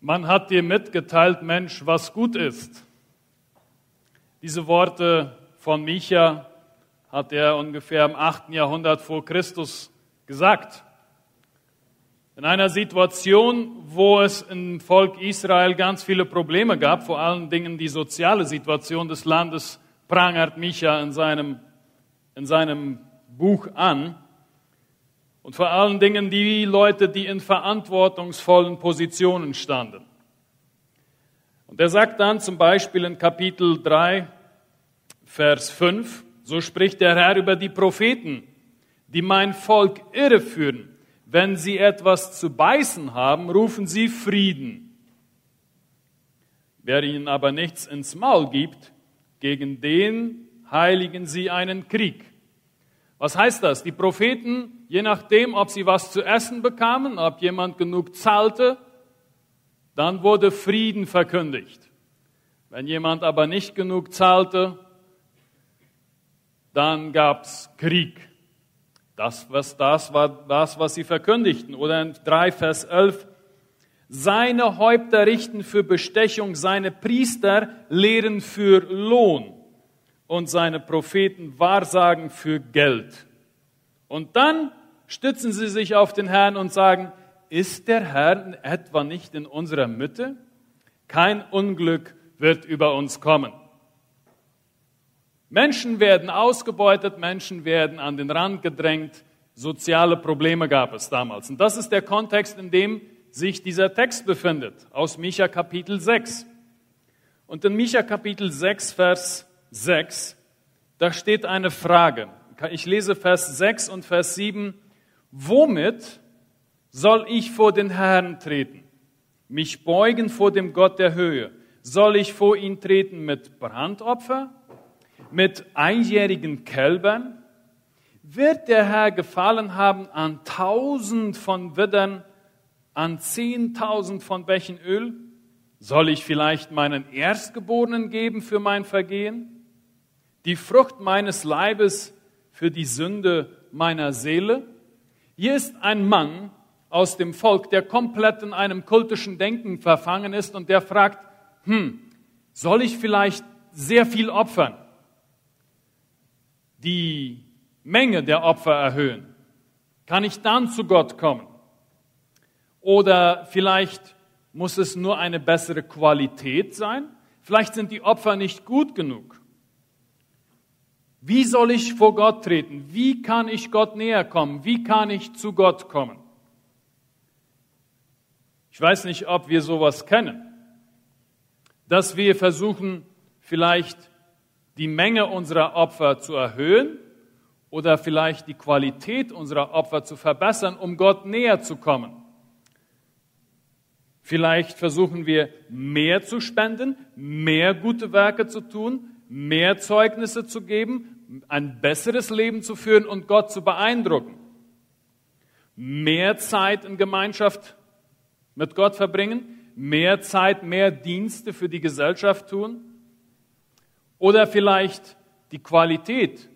Man hat dir mitgeteilt, Mensch, was gut ist. Diese Worte von Micha hat er ungefähr im 8. Jahrhundert vor Christus gesagt. In einer Situation, wo es im Volk Israel ganz viele Probleme gab, vor allen Dingen die soziale Situation des Landes, prangert Micha in seinem, in seinem Buch an. Und vor allen Dingen die Leute, die in verantwortungsvollen Positionen standen. Und er sagt dann zum Beispiel in Kapitel 3, Vers 5, so spricht der Herr über die Propheten, die mein Volk irreführen. Wenn sie etwas zu beißen haben, rufen sie Frieden. Wer ihnen aber nichts ins Maul gibt, gegen den heiligen sie einen Krieg. Was heißt das? Die Propheten, je nachdem, ob sie was zu essen bekamen, ob jemand genug zahlte, dann wurde Frieden verkündigt. Wenn jemand aber nicht genug zahlte, dann gab's Krieg. Das, was, das war das, was sie verkündigten. Oder in 3 Vers 11. Seine Häupter richten für Bestechung, seine Priester lehren für Lohn und seine Propheten wahrsagen für Geld. Und dann stützen sie sich auf den Herrn und sagen, ist der Herr etwa nicht in unserer Mitte? Kein Unglück wird über uns kommen. Menschen werden ausgebeutet, Menschen werden an den Rand gedrängt, soziale Probleme gab es damals. Und das ist der Kontext, in dem sich dieser Text befindet, aus Micha Kapitel 6. Und in Micha Kapitel 6, Vers 6, da steht eine Frage. Ich lese Vers 6 und Vers 7. Womit soll ich vor den Herrn treten? Mich beugen vor dem Gott der Höhe? Soll ich vor ihn treten mit Brandopfer? mit einjährigen Kälbern? Wird der Herr gefallen haben an tausend von Widdern, an zehntausend von Bächen Öl? Soll ich vielleicht meinen Erstgeborenen geben für mein Vergehen? Die Frucht meines Leibes für die Sünde meiner Seele? Hier ist ein Mann aus dem Volk, der komplett in einem kultischen Denken verfangen ist und der fragt, hm, soll ich vielleicht sehr viel opfern? die Menge der Opfer erhöhen? Kann ich dann zu Gott kommen? Oder vielleicht muss es nur eine bessere Qualität sein? Vielleicht sind die Opfer nicht gut genug. Wie soll ich vor Gott treten? Wie kann ich Gott näher kommen? Wie kann ich zu Gott kommen? Ich weiß nicht, ob wir sowas kennen, dass wir versuchen, vielleicht die Menge unserer Opfer zu erhöhen oder vielleicht die Qualität unserer Opfer zu verbessern, um Gott näher zu kommen. Vielleicht versuchen wir mehr zu spenden, mehr gute Werke zu tun, mehr Zeugnisse zu geben, ein besseres Leben zu führen und Gott zu beeindrucken. Mehr Zeit in Gemeinschaft mit Gott verbringen, mehr Zeit, mehr Dienste für die Gesellschaft tun. Oder vielleicht die Qualität,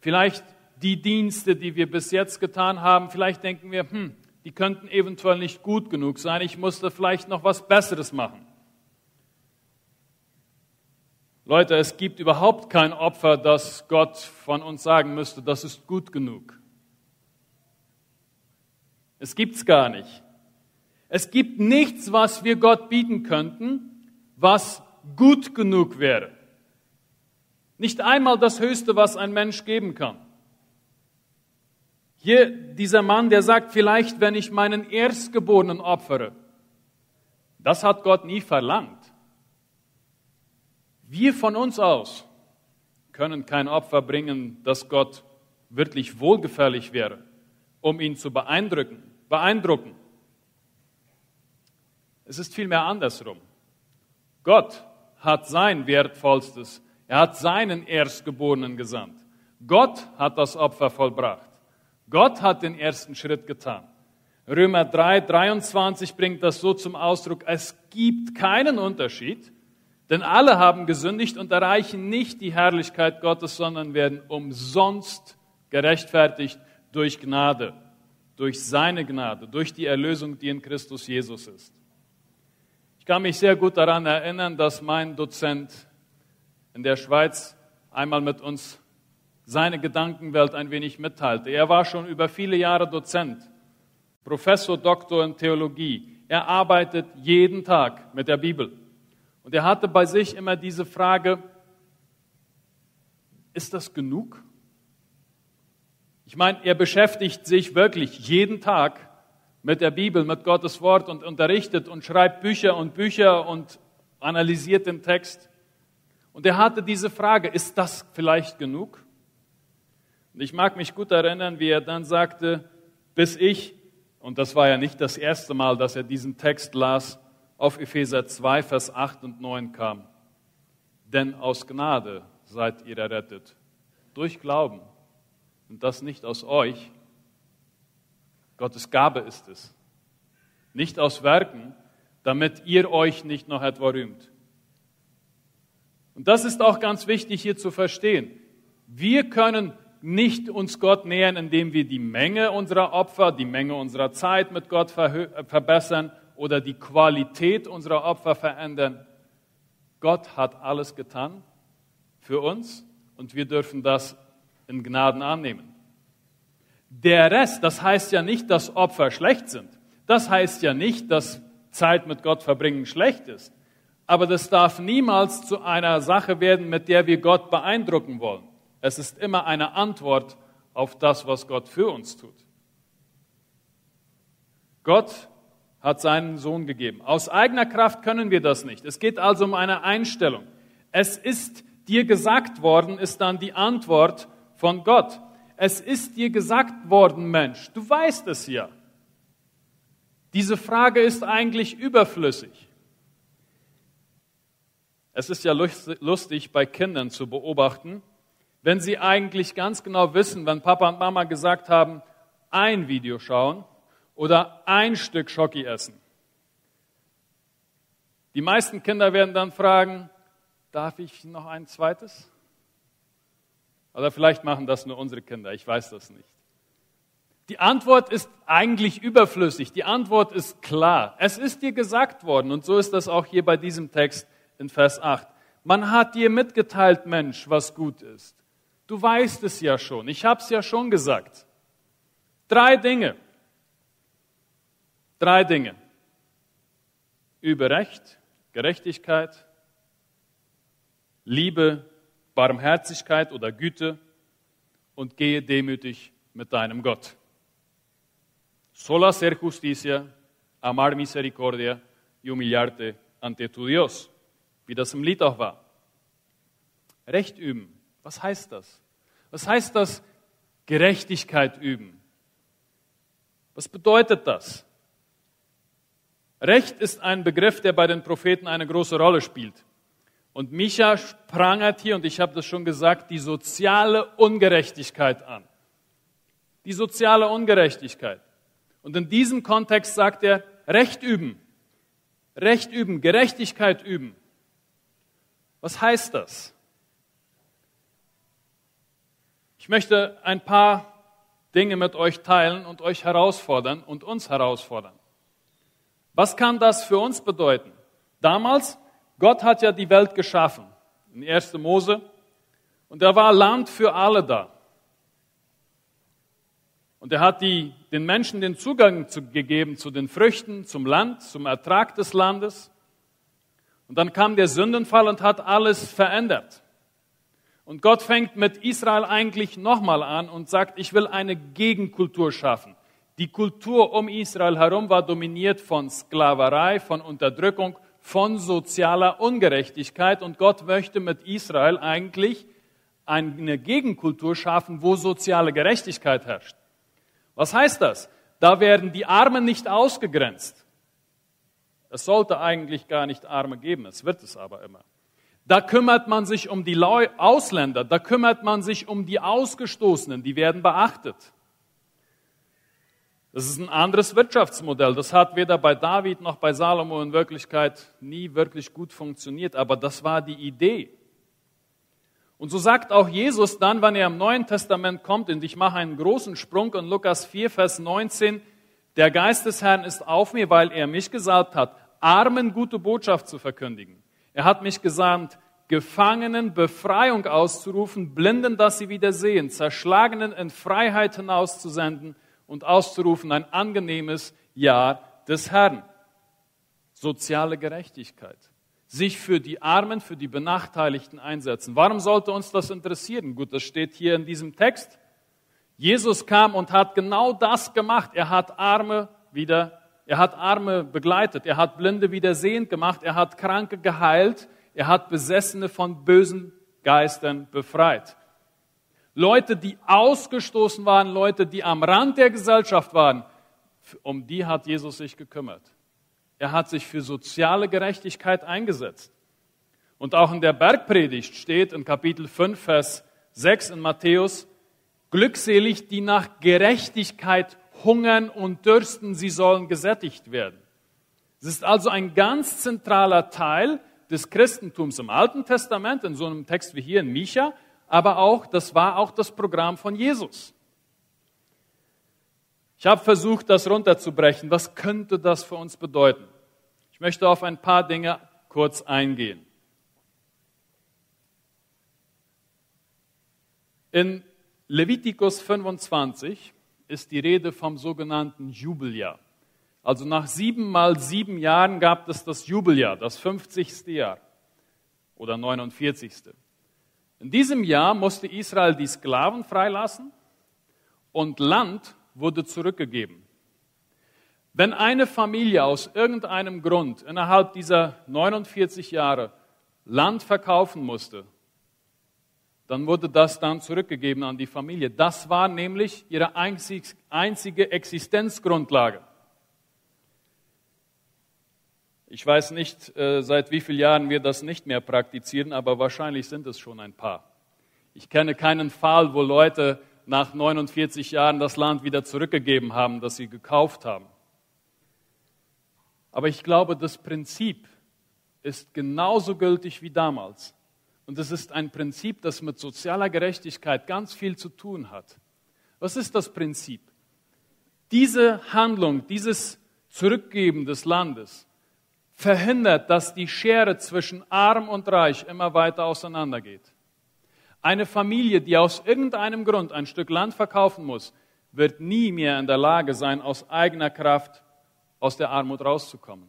vielleicht die Dienste, die wir bis jetzt getan haben, vielleicht denken wir, hm, die könnten eventuell nicht gut genug sein, ich musste vielleicht noch was Besseres machen. Leute, es gibt überhaupt kein Opfer, das Gott von uns sagen müsste, das ist gut genug. Es gibt's gar nicht. Es gibt nichts, was wir Gott bieten könnten, was gut genug wäre. Nicht einmal das Höchste, was ein Mensch geben kann. Hier dieser Mann, der sagt, vielleicht wenn ich meinen Erstgeborenen opfere, das hat Gott nie verlangt. Wir von uns aus können kein Opfer bringen, das Gott wirklich wohlgefällig wäre, um ihn zu beeindrucken. beeindrucken. Es ist vielmehr andersrum. Gott hat sein Wertvollstes er hat seinen Erstgeborenen gesandt. Gott hat das Opfer vollbracht. Gott hat den ersten Schritt getan. Römer 3, 23 bringt das so zum Ausdruck, es gibt keinen Unterschied, denn alle haben gesündigt und erreichen nicht die Herrlichkeit Gottes, sondern werden umsonst gerechtfertigt durch Gnade, durch seine Gnade, durch die Erlösung, die in Christus Jesus ist. kann mich sehr gut daran erinnern, dass mein Dozent in der Schweiz einmal mit uns seine Gedankenwelt ein wenig mitteilte. Er war schon über viele Jahre Dozent, Professor, Doktor in Theologie. Er arbeitet jeden Tag mit der Bibel. Und er hatte bei sich immer diese Frage, ist das genug? Ich meine, er beschäftigt sich wirklich jeden Tag mit der Bibel, mit Gottes Wort und unterrichtet und schreibt Bücher und Bücher und analysiert den Text. Und er hatte diese Frage, ist das vielleicht genug? Und ich mag mich gut erinnern, wie er dann sagte, bis ich, und das war ja nicht das erste Mal, dass er diesen Text las, auf Epheser 2, Vers 8 und 9 kam. Denn aus Gnade seid ihr errettet, durch Glauben. Und das nicht aus euch, Gottes Gabe ist es. Nicht aus Werken, damit ihr euch nicht noch etwa rühmt. Und das ist auch ganz wichtig hier zu verstehen. Wir können nicht uns Gott nähern, indem wir die Menge unserer Opfer, die Menge unserer Zeit mit Gott verbessern oder die Qualität unserer Opfer verändern. Gott hat alles getan für uns und wir dürfen das in Gnaden annehmen. Der Rest, das heißt ja nicht, dass Opfer schlecht sind. Das heißt ja nicht, dass Zeit mit Gott verbringen schlecht ist. Aber das darf niemals zu einer Sache werden, mit der wir Gott beeindrucken wollen. Es ist immer eine Antwort auf das, was Gott für uns tut. Gott hat seinen Sohn gegeben. Aus eigener Kraft können wir das nicht. Es geht also um eine Einstellung. Es ist dir gesagt worden, ist dann die Antwort von Gott es ist dir gesagt worden, Mensch, du weißt es ja. Diese Frage ist eigentlich überflüssig. Es ist ja lustig bei Kindern zu beobachten, wenn sie eigentlich ganz genau wissen, wenn Papa und Mama gesagt haben, ein Video schauen oder ein Stück Schoki essen. Die meisten Kinder werden dann fragen, darf ich noch ein zweites? Oder vielleicht machen das nur unsere Kinder, ich weiß das nicht. Die Antwort ist eigentlich überflüssig. Die Antwort ist klar. Es ist dir gesagt worden und so ist das auch hier bei diesem Text in Vers 8. Man hat dir mitgeteilt, Mensch, was gut ist. Du weißt es ja schon. Ich habe es ja schon gesagt. Drei Dinge. Drei Dinge. Über Recht, Gerechtigkeit, Liebe Barmherzigkeit oder Güte und gehe demütig mit deinem Gott. Sola ser justicia, amar misericordia y humillarte ante tu Dios, wie das im Lied auch war. Recht üben, was heißt das? Was heißt das, Gerechtigkeit üben? Was bedeutet das? Recht ist ein Begriff, der bei den Propheten eine große Rolle spielt. Und Micha prangert hier, und ich habe das schon gesagt, die soziale Ungerechtigkeit an. Die soziale Ungerechtigkeit. Und in diesem Kontext sagt er, Recht üben. Recht üben, Gerechtigkeit üben. Was heißt das? Ich möchte ein paar Dinge mit euch teilen und euch herausfordern und uns herausfordern. Was kann das für uns bedeuten? Damals Gott hat ja die Welt geschaffen, in 1. Mose, und da war Land für alle da. Und er hat die, den Menschen den Zugang zu, gegeben zu den Früchten, zum Land, zum Ertrag des Landes. Und dann kam der Sündenfall und hat alles verändert. Und Gott fängt mit Israel eigentlich nochmal an und sagt, ich will eine Gegenkultur schaffen. Die Kultur um Israel herum war dominiert von Sklaverei, von Unterdrückung, von sozialer Ungerechtigkeit und Gott möchte mit Israel eigentlich eine Gegenkultur schaffen, wo soziale Gerechtigkeit herrscht. Was heißt das? Da werden die Armen nicht ausgegrenzt. Es sollte eigentlich gar nicht Arme geben, es wird es aber immer. Da kümmert man sich um die Ausländer, da kümmert man sich um die Ausgestoßenen, die werden beachtet. Das ist ein anderes Wirtschaftsmodell. Das hat weder bei David noch bei Salomo in Wirklichkeit nie wirklich gut funktioniert, aber das war die Idee. Und so sagt auch Jesus dann, wenn er im Neuen Testament kommt, und ich mache einen großen Sprung in Lukas 4, Vers 19, der Geist des Herrn ist auf mir, weil er mich gesalbt hat, Armen gute Botschaft zu verkündigen. Er hat mich gesandt, Gefangenen Befreiung auszurufen, Blinden, dass sie wieder sehen, Zerschlagenen in Freiheit hinauszusenden und auszurufen ein angenehmes Jahr des Herrn. Soziale Gerechtigkeit. Sich für die Armen, für die Benachteiligten einsetzen. Warum sollte uns das interessieren? Gut, das steht hier in diesem Text. Jesus kam und hat genau das gemacht. Er hat Arme wieder, er hat Arme begleitet, er hat Blinde wieder sehend gemacht, er hat Kranke geheilt, er hat Besessene von bösen Geistern befreit. Leute, die ausgestoßen waren, Leute, die am Rand der Gesellschaft waren, um die hat Jesus sich gekümmert. Er hat sich für soziale Gerechtigkeit eingesetzt. Und auch in der Bergpredigt steht in Kapitel 5, Vers 6 in Matthäus, glückselig, die nach Gerechtigkeit hungern und dürsten, sie sollen gesättigt werden. Es ist also ein ganz zentraler Teil des Christentums im Alten Testament, in so einem Text wie hier in Micha, aber auch, das war auch das Programm von Jesus. Ich habe versucht, das runterzubrechen. Was könnte das für uns bedeuten? Ich möchte auf ein paar Dinge kurz eingehen. In Levitikus 25 ist die Rede vom sogenannten Jubeljahr. Also nach sieben mal sieben Jahren gab es das Jubeljahr, das 50. Jahr oder 49. In diesem Jahr musste Israel die Sklaven freilassen und Land wurde zurückgegeben. Wenn eine Familie aus irgendeinem Grund innerhalb dieser 49 Jahre Land verkaufen musste, dann wurde das dann zurückgegeben an die Familie. Das war nämlich ihre einzige Existenzgrundlage. Ich weiß nicht, äh, seit wie vielen Jahren wir das nicht mehr praktizieren, aber wahrscheinlich sind es schon ein paar. Ich kenne keinen Fall, wo Leute nach 49 Jahren das Land wieder zurückgegeben haben, das sie gekauft haben. Aber ich glaube, das Prinzip ist genauso gültig wie damals. Und es ist ein Prinzip, das mit sozialer Gerechtigkeit ganz viel zu tun hat. Was ist das Prinzip? Diese Handlung, dieses Zurückgeben des Landes verhindert, dass die Schere zwischen arm und reich immer weiter auseinandergeht. Eine Familie, die aus irgendeinem Grund ein Stück Land verkaufen muss, wird nie mehr in der Lage sein, aus eigener Kraft aus der Armut rauszukommen.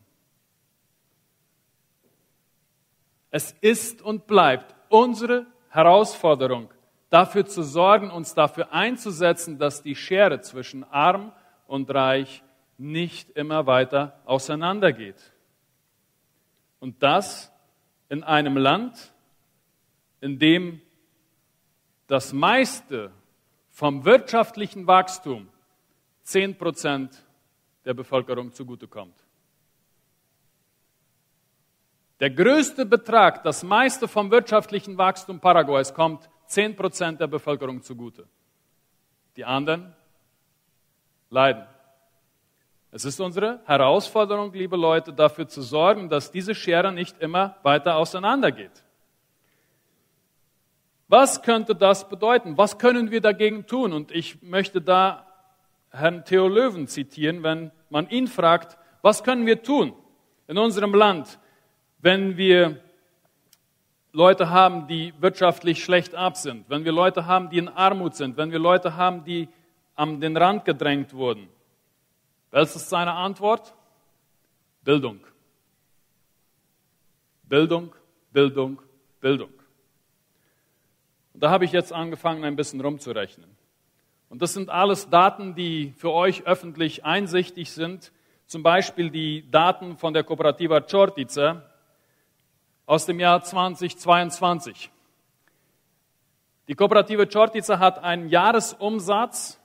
Es ist und bleibt unsere Herausforderung, dafür zu sorgen, uns dafür einzusetzen, dass die Schere zwischen arm und reich nicht immer weiter auseinandergeht. Und das in einem Land, in dem das meiste vom wirtschaftlichen Wachstum zehn Prozent der Bevölkerung zugutekommt. Der größte Betrag, das meiste vom wirtschaftlichen Wachstum Paraguays kommt 10% der Bevölkerung zugute. Die anderen leiden. Es ist unsere Herausforderung, liebe Leute, dafür zu sorgen, dass diese Schere nicht immer weiter auseinandergeht. Was könnte das bedeuten? Was können wir dagegen tun? Und ich möchte da Herrn Theo Löwen zitieren, wenn man ihn fragt, was können wir tun in unserem Land, wenn wir Leute haben, die wirtschaftlich schlecht ab sind, wenn wir Leute haben, die in Armut sind, wenn wir Leute haben, die an den Rand gedrängt wurden. Was ist seine Antwort? Bildung. Bildung, Bildung, Bildung. Und da habe ich jetzt angefangen, ein bisschen rumzurechnen. Und das sind alles Daten, die für euch öffentlich einsichtig sind. Zum Beispiel die Daten von der Kooperativa Čortica, aus dem Jahr 2022. Die Kooperative Čortica hat einen Jahresumsatz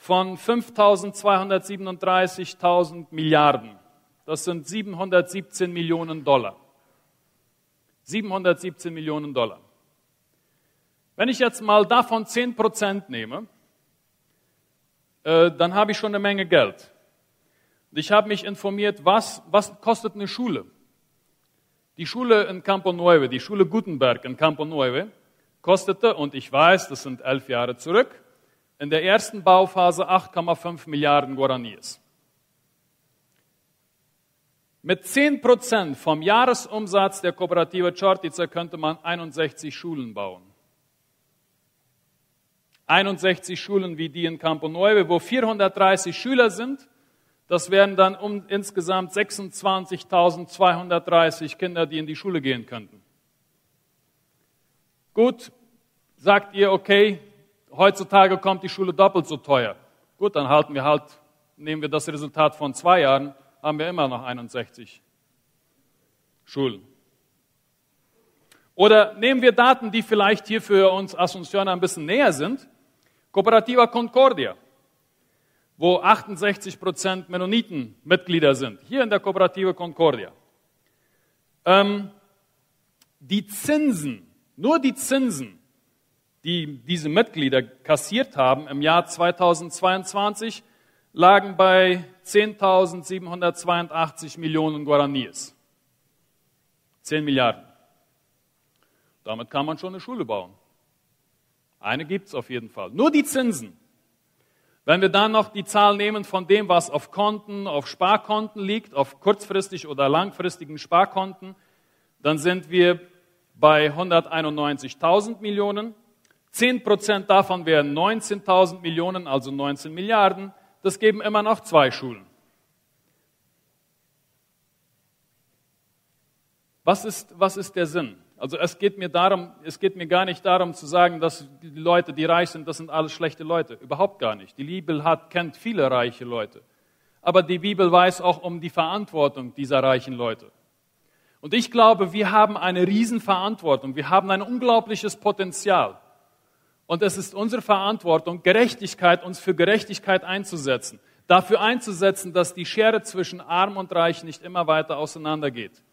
von 5.237.000 Milliarden. Das sind 717 Millionen Dollar. 717 Millionen Dollar. Wenn ich jetzt mal davon 10 Prozent nehme, äh, dann habe ich schon eine Menge Geld. Und ich habe mich informiert, was, was kostet eine Schule? Die Schule in Campo Nueve, die Schule Gutenberg in Campo Nueve, kostete, und ich weiß, das sind elf Jahre zurück, in der ersten Bauphase 8,5 Milliarden Guaraníes. Mit 10% vom Jahresumsatz der Kooperative Čortica könnte man 61 Schulen bauen. 61 Schulen wie die in Campo Neuve, wo 430 Schüler sind. Das wären dann um insgesamt 26.230 Kinder, die in die Schule gehen könnten. Gut, sagt ihr, okay, heutzutage kommt die Schule doppelt so teuer. Gut, dann halten wir halt, nehmen wir das Resultat von zwei Jahren, haben wir immer noch 61 Schulen. Oder nehmen wir Daten, die vielleicht hier für uns Asunción ein bisschen näher sind. Cooperativa Concordia, wo 68 Prozent Mennoniten Mitglieder sind. Hier in der Cooperativa Concordia. Ähm, die Zinsen, nur die Zinsen die diese Mitglieder kassiert haben im Jahr 2022, lagen bei 10.782 Millionen Guaraníes. 10 Milliarden. Damit kann man schon eine Schule bauen. Eine gibt es auf jeden Fall. Nur die Zinsen. Wenn wir dann noch die Zahl nehmen von dem, was auf Konten, auf Sparkonten liegt, auf kurzfristig oder langfristigen Sparkonten, dann sind wir bei 191.000 Millionen. 10 Prozent davon wären 19.000 Millionen, also 19 Milliarden. Das geben immer noch zwei Schulen. Was ist, was ist der Sinn? Also es geht mir darum, es geht mir gar nicht darum zu sagen, dass die Leute, die reich sind, das sind alles schlechte Leute. Überhaupt gar nicht. Die Bibel hat, kennt viele reiche Leute. Aber die Bibel weiß auch um die Verantwortung dieser reichen Leute. Und ich glaube, wir haben eine Riesenverantwortung. Wir haben ein unglaubliches Potenzial. Und es ist unsere Verantwortung, Gerechtigkeit, uns für Gerechtigkeit einzusetzen. Dafür einzusetzen, dass die Schere zwischen Arm und Reich nicht immer weiter auseinandergeht.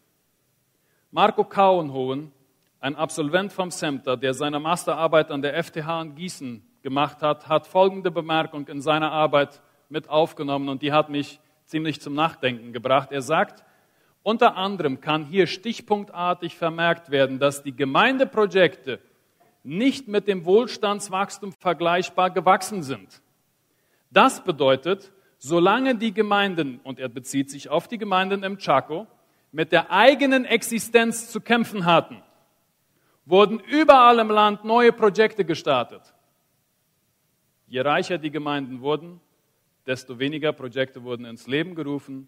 Marco Kauenhohen, ein Absolvent vom SEMTA, der seine Masterarbeit an der FTH in Gießen gemacht hat, hat folgende Bemerkung in seiner Arbeit mit aufgenommen und die hat mich ziemlich zum Nachdenken gebracht. Er sagt, unter anderem kann hier stichpunktartig vermerkt werden, dass die Gemeindeprojekte nicht mit dem Wohlstandswachstum vergleichbar gewachsen sind. Das bedeutet, solange die Gemeinden, und er bezieht sich auf die Gemeinden im Chaco, mit der eigenen Existenz zu kämpfen hatten, wurden überall im Land neue Projekte gestartet. Je reicher die Gemeinden wurden, desto weniger Projekte wurden ins Leben gerufen.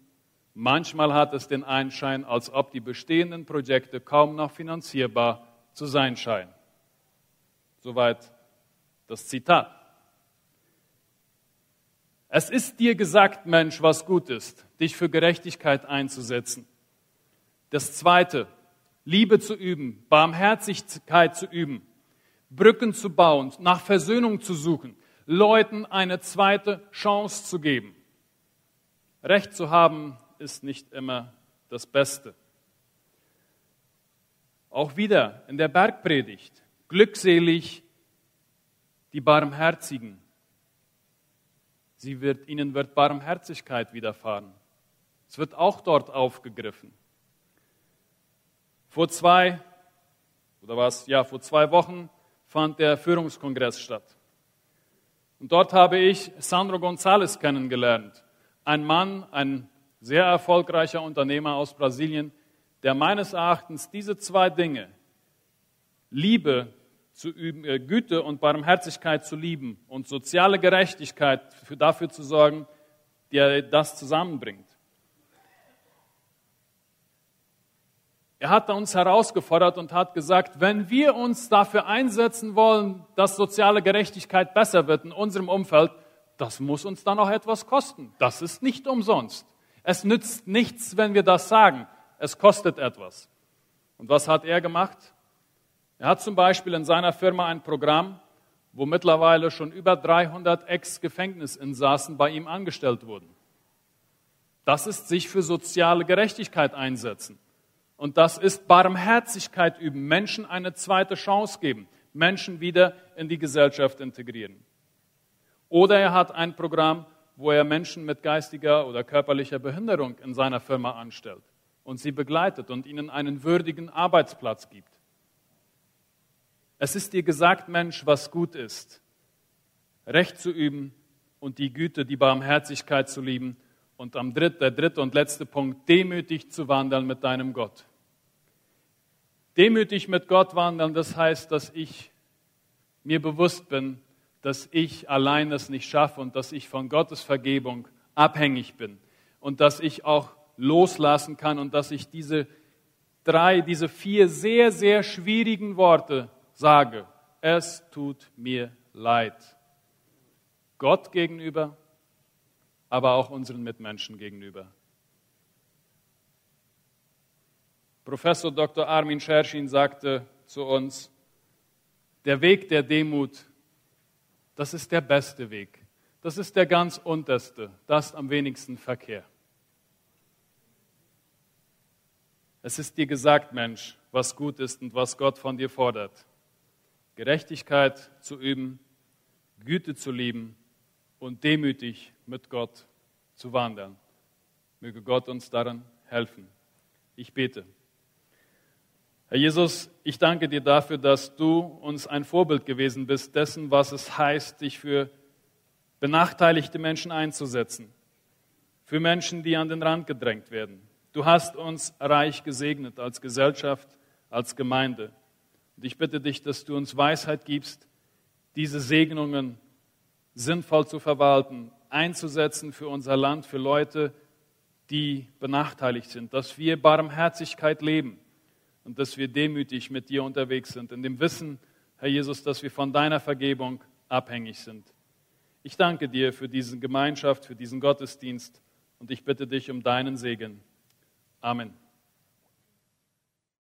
Manchmal hat es den Einschein, als ob die bestehenden Projekte kaum noch finanzierbar zu sein scheinen. Soweit das Zitat. Es ist dir gesagt, Mensch, was gut ist, dich für Gerechtigkeit einzusetzen. Das Zweite, Liebe zu üben, Barmherzigkeit zu üben, Brücken zu bauen, nach Versöhnung zu suchen, Leuten eine zweite Chance zu geben. Recht zu haben ist nicht immer das Beste. Auch wieder in der Bergpredigt. Glückselig die Barmherzigen. Sie wird, ihnen wird Barmherzigkeit widerfahren. Es wird auch dort aufgegriffen. Vor zwei, oder was, ja, vor zwei Wochen fand der Führungskongress statt. Und dort habe ich Sandro González kennengelernt. Ein Mann, ein sehr erfolgreicher Unternehmer aus Brasilien, der meines Erachtens diese zwei Dinge, Liebe zu üben, Güte und Barmherzigkeit zu lieben und soziale Gerechtigkeit für, dafür zu sorgen, der das zusammenbringt. Er hat uns herausgefordert und hat gesagt, wenn wir uns dafür einsetzen wollen, dass soziale Gerechtigkeit besser wird in unserem Umfeld, das muss uns dann auch etwas kosten. Das ist nicht umsonst. Es nützt nichts, wenn wir das sagen. Es kostet etwas. Und was hat er gemacht? Er hat zum Beispiel in seiner Firma ein Programm, wo mittlerweile schon über 300 Ex-Gefängnisinsassen bei ihm angestellt wurden. Das ist sich für soziale Gerechtigkeit einsetzen. Und das ist Barmherzigkeit üben, Menschen eine zweite Chance geben, Menschen wieder in die Gesellschaft integrieren. Oder er hat ein Programm, wo er Menschen mit geistiger oder körperlicher Behinderung in seiner Firma anstellt und sie begleitet und ihnen einen würdigen Arbeitsplatz gibt. Es ist dir gesagt, Mensch, was gut ist. Recht zu üben und die Güte, die Barmherzigkeit zu lieben Und am dritt, der dritte und letzte Punkt, demütig zu wandeln mit deinem Gott. Demütig mit Gott wandeln, das heißt, dass ich mir bewusst bin, dass ich allein es nicht schaffe und dass ich von Gottes Vergebung abhängig bin und dass ich auch loslassen kann und dass ich diese drei, diese vier sehr, sehr schwierigen Worte sage. Es tut mir leid. Gott gegenüber, aber auch unseren Mitmenschen gegenüber. Professor Dr. Armin Scherschin sagte zu uns, der Weg der Demut, das ist der beste Weg. Das ist der ganz unterste, das am wenigsten Verkehr. Es ist dir gesagt, Mensch, was gut ist und was Gott von dir fordert. Gerechtigkeit zu üben, Güte zu lieben und demütig mit Gott zu wandern. Möge Gott uns daran helfen. Ich bete. Herr Jesus, ich danke dir dafür, dass du uns ein Vorbild gewesen bist dessen, was es heißt, dich für benachteiligte Menschen einzusetzen, für Menschen, die an den Rand gedrängt werden. Du hast uns reich gesegnet als Gesellschaft, als Gemeinde. Und ich bitte dich, dass du uns Weisheit gibst, diese Segnungen sinnvoll zu verwalten, einzusetzen für unser Land, für Leute, die benachteiligt sind, dass wir Barmherzigkeit leben und dass wir demütig mit dir unterwegs sind, in dem Wissen, Herr Jesus, dass wir von deiner Vergebung abhängig sind. Ich danke dir für diese Gemeinschaft, für diesen Gottesdienst und ich bitte dich um deinen Segen. Amen.